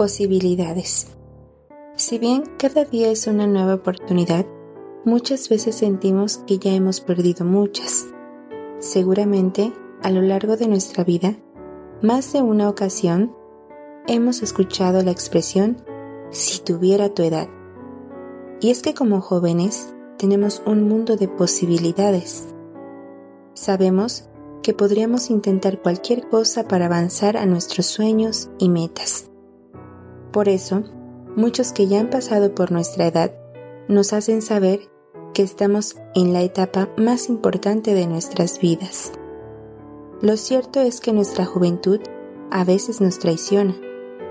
Posibilidades. Si bien cada día es una nueva oportunidad, muchas veces sentimos que ya hemos perdido muchas. Seguramente, a lo largo de nuestra vida, más de una ocasión, hemos escuchado la expresión si tuviera tu edad. Y es que como jóvenes tenemos un mundo de posibilidades. Sabemos que podríamos intentar cualquier cosa para avanzar a nuestros sueños y metas. Por eso, muchos que ya han pasado por nuestra edad nos hacen saber que estamos en la etapa más importante de nuestras vidas. Lo cierto es que nuestra juventud a veces nos traiciona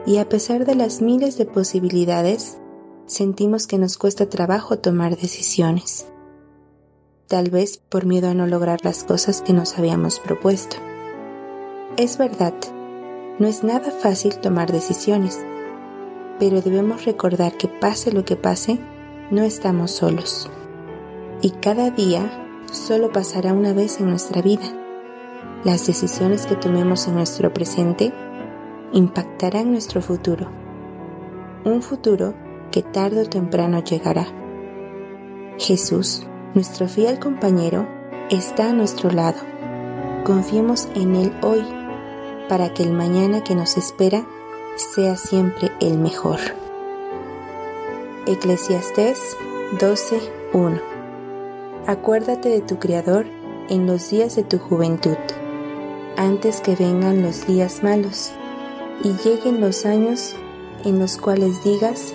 y a pesar de las miles de posibilidades, sentimos que nos cuesta trabajo tomar decisiones tal vez por miedo a no lograr las cosas que nos habíamos propuesto. Es verdad, no es nada fácil tomar decisiones, pero debemos recordar que pase lo que pase, no estamos solos. Y cada día solo pasará una vez en nuestra vida. Las decisiones que tomemos en nuestro presente impactarán nuestro futuro. Un futuro que tarde o temprano llegará. Jesús nuestro fiel compañero está a nuestro lado. Confiemos en Él hoy para que el mañana que nos espera sea siempre el mejor. Eclesiastés 12:1 Acuérdate de tu Creador en los días de tu juventud, antes que vengan los días malos y lleguen los años en los cuales digas,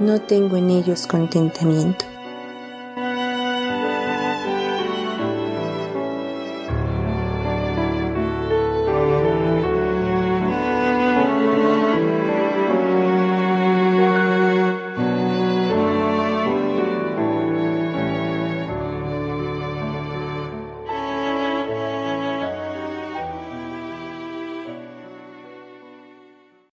no tengo en ellos contentamiento.